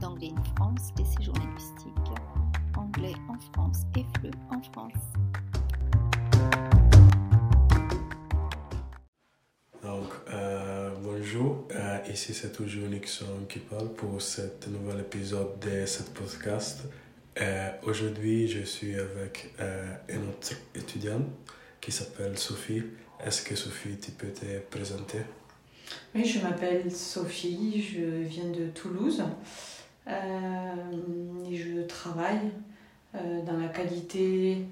d'Anglais in France, des séjours linguistiques. Anglais en France et FLE en France. Donc, euh, bonjour, euh, ici c'est toujours Nixon qui parle pour cet nouvel épisode de ce podcast. Euh, Aujourd'hui, je suis avec une autre étudiante qui s'appelle Sophie. Est-ce que Sophie, tu peux te présenter? Oui, je m'appelle Sophie, je viens de Toulouse euh, et je travaille euh, dans la qualité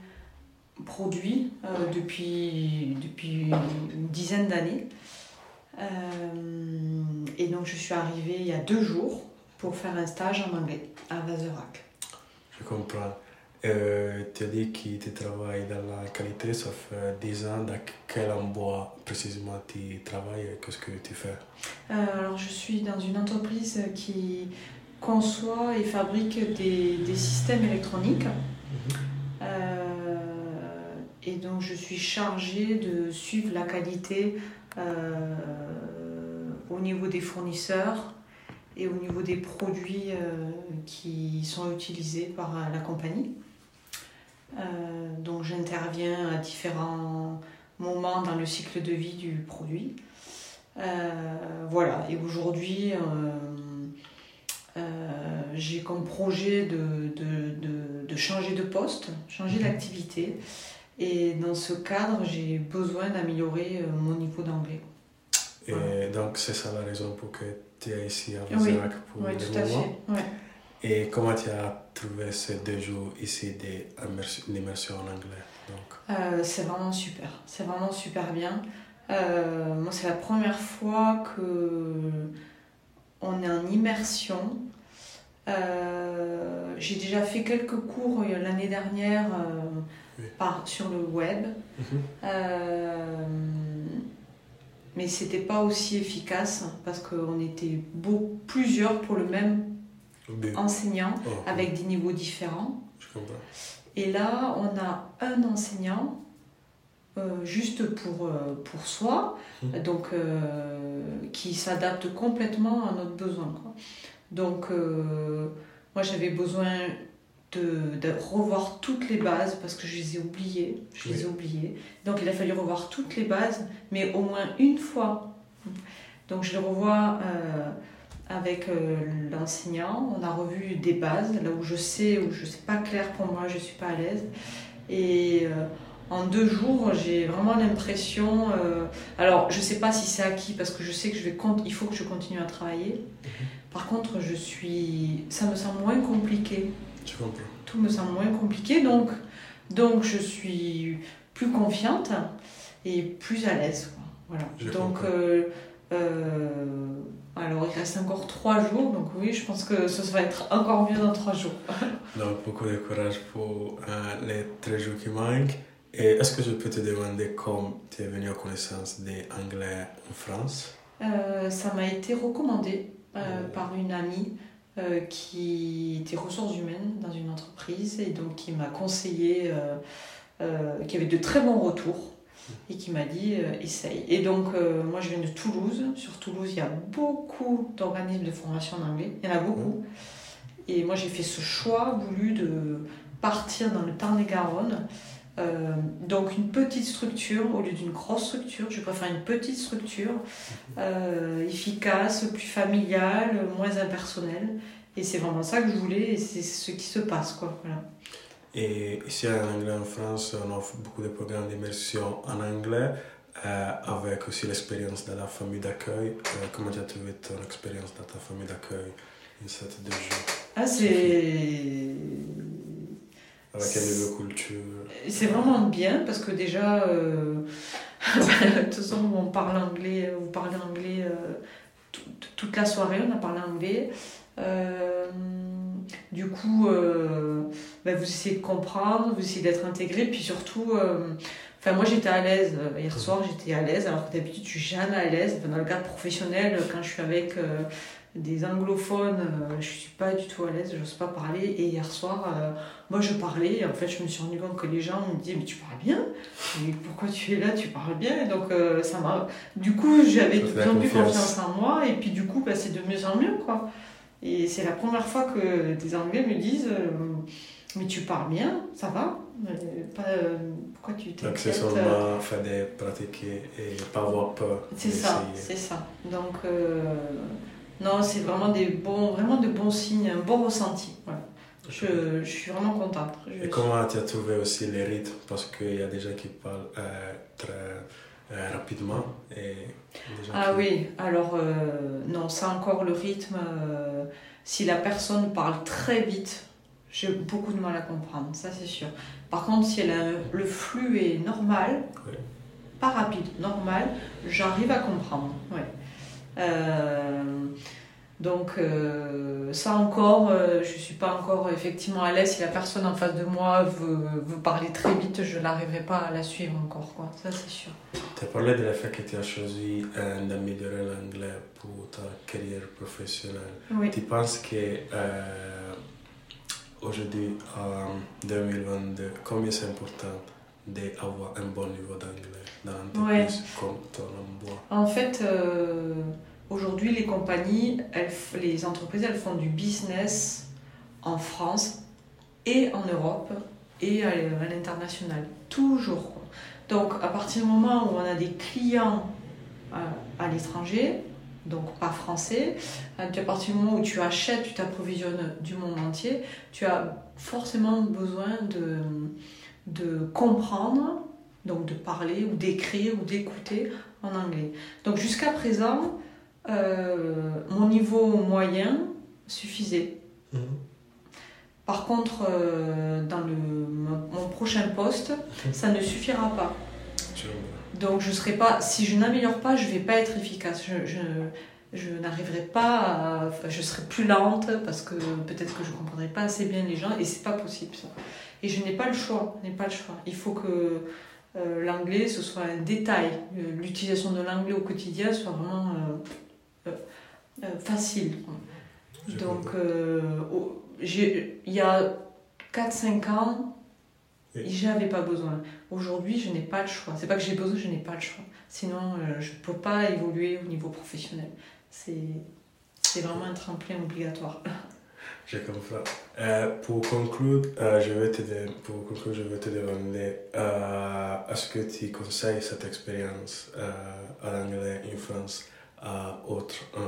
produit euh, depuis, depuis une dizaine d'années. Et donc je suis arrivée il y a deux jours pour faire un stage en anglais à Vazerac. Je comprends. Euh, tu as dit que tu travailles dans la qualité, ça fait 10 ans. Dans quel emploi précisément tu travailles et qu'est-ce que tu fais? Euh, alors, je suis dans une entreprise qui conçoit et fabrique des, des systèmes électroniques. Euh, et donc, je suis chargée de suivre la qualité euh, au niveau des fournisseurs et au niveau des produits euh, qui sont utilisés par la compagnie. Euh, donc, j'interviens à différents moments dans le cycle de vie du produit. Euh, voilà, et aujourd'hui, euh, j'ai comme projet de, de, de, de changer de poste, changer d'activité. Et dans ce cadre, j'ai besoin d'améliorer mon niveau d'anglais. Et donc, c'est ça la raison pour que tu es ici à Oui, Vazerac pour Oui, le tout à moment. fait. Ouais. Et comment tu as trouvé ces deux jours ici d'immersion en anglais donc, Euh, c'est vraiment super, c'est vraiment super bien. Euh, moi, c'est la première fois que on est en immersion. Euh, j'ai déjà fait quelques cours euh, l'année dernière euh, Oui. par, sur le web, Mhm. Mais c'était pas aussi efficace parce qu'on était beau, plusieurs pour le même Bien. enseignant Oh, avec des niveaux différents. Je comprends. Et là, on a un enseignant euh, juste pour, euh, pour soi, Mhm. donc euh, qui s'adapte complètement à notre besoin. quoi. Donc, moi, j'avais besoin de, de revoir toutes les bases parce que je les ai oubliées. Je les ai oubliées. Donc, il a fallu revoir toutes les bases, mais au moins une fois. Donc, je les revois. Avec euh, l'enseignant, on a revu des bases, là où je sais, où je sais pas clair pour moi, je suis pas à l'aise. Et euh, en deux jours, j'ai vraiment l'impression. euh, alors, je sais pas si c'est acquis parce que je sais que je vais il faut que je continue à travailler. Par contre, je suis, ça me semble moins compliqué. Je comprends. Tout me semble moins compliqué, donc donc je suis plus confiante et plus à l'aise. Voilà. Je donc alors il reste encore trois jours, donc oui, je pense que ce va être encore mieux dans trois jours. Donc, beaucoup de courage pour euh, les 13 jours qui manquent. Et est-ce que je peux te demander comment tu es venu à connaissance des Anglais en France? Euh, ça m'a été recommandé euh, Ouais. par une amie qui était ressources humaines dans une entreprise et donc qui m'a conseillé, qui avait de très bons retours et qui m'a dit euh, essaye. Et donc euh, moi je viens de Toulouse. Sur Toulouse il y a beaucoup d'organismes de formation en anglais, il y en a beaucoup. Et moi j'ai fait ce choix voulu de partir dans le Tarn-et-Garonne. Euh, donc une petite structure au lieu d'une grosse structure, je préfère une petite structure efficace, plus familiale, moins impersonnelle. Et c'est vraiment ça que je voulais et c'est ce qui se passe. Quoi. Et ici en anglais en France, on offre beaucoup de programmes d'immersion en anglais, euh, avec aussi l'expérience dans la famille d'accueil. Euh, comment tu as trouvé ton expérience dans ta famille d'accueil en ces deux jours Ah, c'est... Avec niveau de culture? C'est vraiment bien parce que déjà, euh, de toute façon, on parle anglais, vous parlez anglais euh, tout- toute la soirée, on a parlé anglais. Euh, du coup, euh, ben, vous essayez de comprendre, vous essayez d'être intégré, puis surtout, euh, enfin moi j'étais à l'aise hier soir, j'étais à l'aise, alors que d'habitude je suis jamais à l'aise. Enfin, dans le cadre professionnel, quand je suis avec euh, des anglophones, euh, je suis pas du tout à l'aise, je n'ose pas parler. Et hier soir, euh, moi je parlais, et en fait je me suis rendu compte que les gens me disaient mais tu parles bien, mais pourquoi tu es là, tu parles bien. Et donc ça m'a, du coup j'avais de plus en plus confiance. confiance en moi, et puis du coup bah, c'est de mieux en mieux quoi. Et c'est la première fois que des Anglais me disent euh, Mais tu parles bien, ça va pas, euh, Pourquoi tu Donc t'inquiètes c'est seulement faire des pratiquer et pas avoir peur. C'est ça, c'est ça. Donc, euh, non, c'est vraiment des bons, vraiment de bons signes, un bon ressenti. Voilà. Je, je suis vraiment contente. Je Et comment tu as trouvé aussi les rythmes? Parce qu'il y a des gens qui parlent euh, très euh, rapidement et Ah oui, alors euh, non, ça encore le rythme. euh, si la personne parle très vite, j'ai beaucoup de mal à comprendre, ça c'est sûr. Par contre, si elle a un- le flux est normal, Oui. pas rapide, normal, j'arrive à comprendre. Ouais. Euh, donc euh, ça encore, euh, je suis pas encore effectivement à l'aise. Si la personne en face de moi veut, veut parler très vite, je n'arriverai pas à la suivre encore, quoi. Ça c'est sûr. Tu as parlé de la fait que tu as choisi d'améliorer l'anglais pour ta carrière professionnelle. Oui. Tu penses que euh, aujourd'hui, en 2022, combien c'est important d'avoir un bon niveau d'anglais dans l'entreprise comme ton emploi? En fait, aujourd'hui, les compagnies, elles les entreprises, elles font du business en France et en Europe et à, l'international. Toujours. Donc, à partir du moment où on a des clients à, à l'étranger, donc pas français, à partir du moment où tu achètes, tu t'approvisionnes du monde entier, tu as forcément besoin de, de comprendre, donc de parler ou d'écrire ou d'écouter en anglais. Donc jusqu'à présent, euh, mon niveau moyen suffisait. Par contre, euh, dans le, mon prochain poste, ça ne suffira pas. Je. Donc je serai pas, si je n'améliore pas, je vais pas être efficace. Je, je, je n'arriverai pas à, je serai plus lente parce que peut-être que je comprendrai pas assez bien les gens et c'est pas possible ça. Et je n'ai pas le choix, n'ai pas le choix. Il faut que euh, l'anglais ce soit un détail, l'utilisation de l'anglais au quotidien soit vraiment euh, facile. quoi. Je Donc euh, il y a 4-5 ans, Oui. j'avais pas besoin. Aujourd'hui, je n'ai pas le choix. C'est pas que j'ai besoin, je n'ai pas le choix. Sinon, euh, je peux pas évoluer au niveau professionnel. C'est c'est vraiment un tremplin obligatoire. Je comprends. Euh, pour conclure, euh, je vais te de- pour conclure, je vais te demander euh, est-ce que tu conseilles cette expérience euh, à l'anglais en France? À d'autres euh,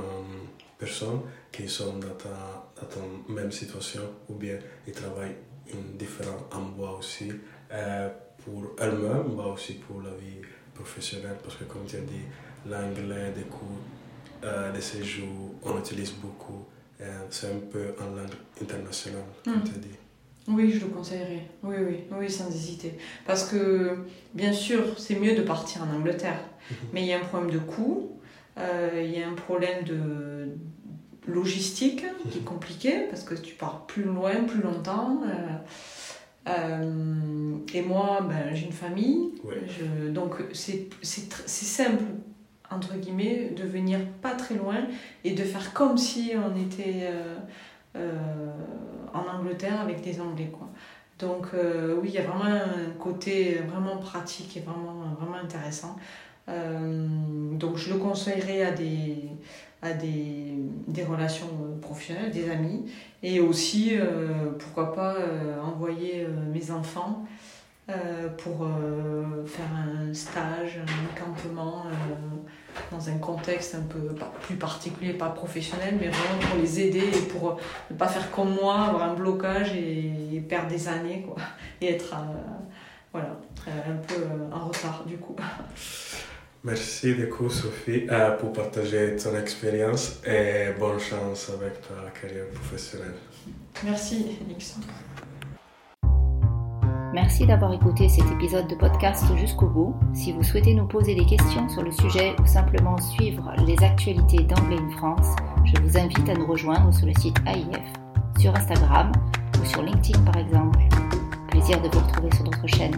personnes qui sont dans ta, dans ta même situation ou bien ils travaillent en différents endroits aussi euh, pour elles-mêmes, mais aussi pour la vie professionnelle parce que comme tu as dit, l'anglais des cours euh, de séjour, on utilise beaucoup. Euh, c'est un peu en langue internationale, comme Mm. tu as dit. Oui, je le conseillerais. Oui, oui, oui, sans hésiter. Parce que, bien sûr, c'est mieux de partir en Angleterre. Mhm. Mais il y a un problème de coût, il y a un problème de logistique qui est compliqué parce que tu pars plus loin, plus longtemps. euh, euh, et moi, ben, j'ai une famille. Ouais. Je- donc, c'est simple, entre guillemets, de venir pas très loin et de faire comme si on était euh, euh, en Angleterre avec des Anglais. Quoi. Donc, euh, oui, il y a vraiment un côté vraiment pratique et vraiment, vraiment intéressant. Euh, donc, je le conseillerais à des, à des, des relations euh, professionnelles, des amis, et aussi, euh, pourquoi pas, envoyer mes enfants pour faire un stage, un campement dans un contexte un peu plus particulier, pas professionnel, mais vraiment pour les aider et pour ne pas faire comme moi, avoir un blocage et, et perdre des années, quoi, et être voilà, un peu en retard du coup. Merci beaucoup, Sophie, euh, pour partager ton expérience et bonne chance avec ta carrière professionnelle. Merci, Nix. Merci d'avoir écouté cet épisode de podcast jusqu'au bout. Si vous souhaitez nous poser des questions sur le sujet ou simplement suivre les actualités d'Anglais in France, je vous invite à nous rejoindre sur le site AIF, sur Instagram ou sur LinkedIn par exemple. Plaisir de vous retrouver sur notre chaîne.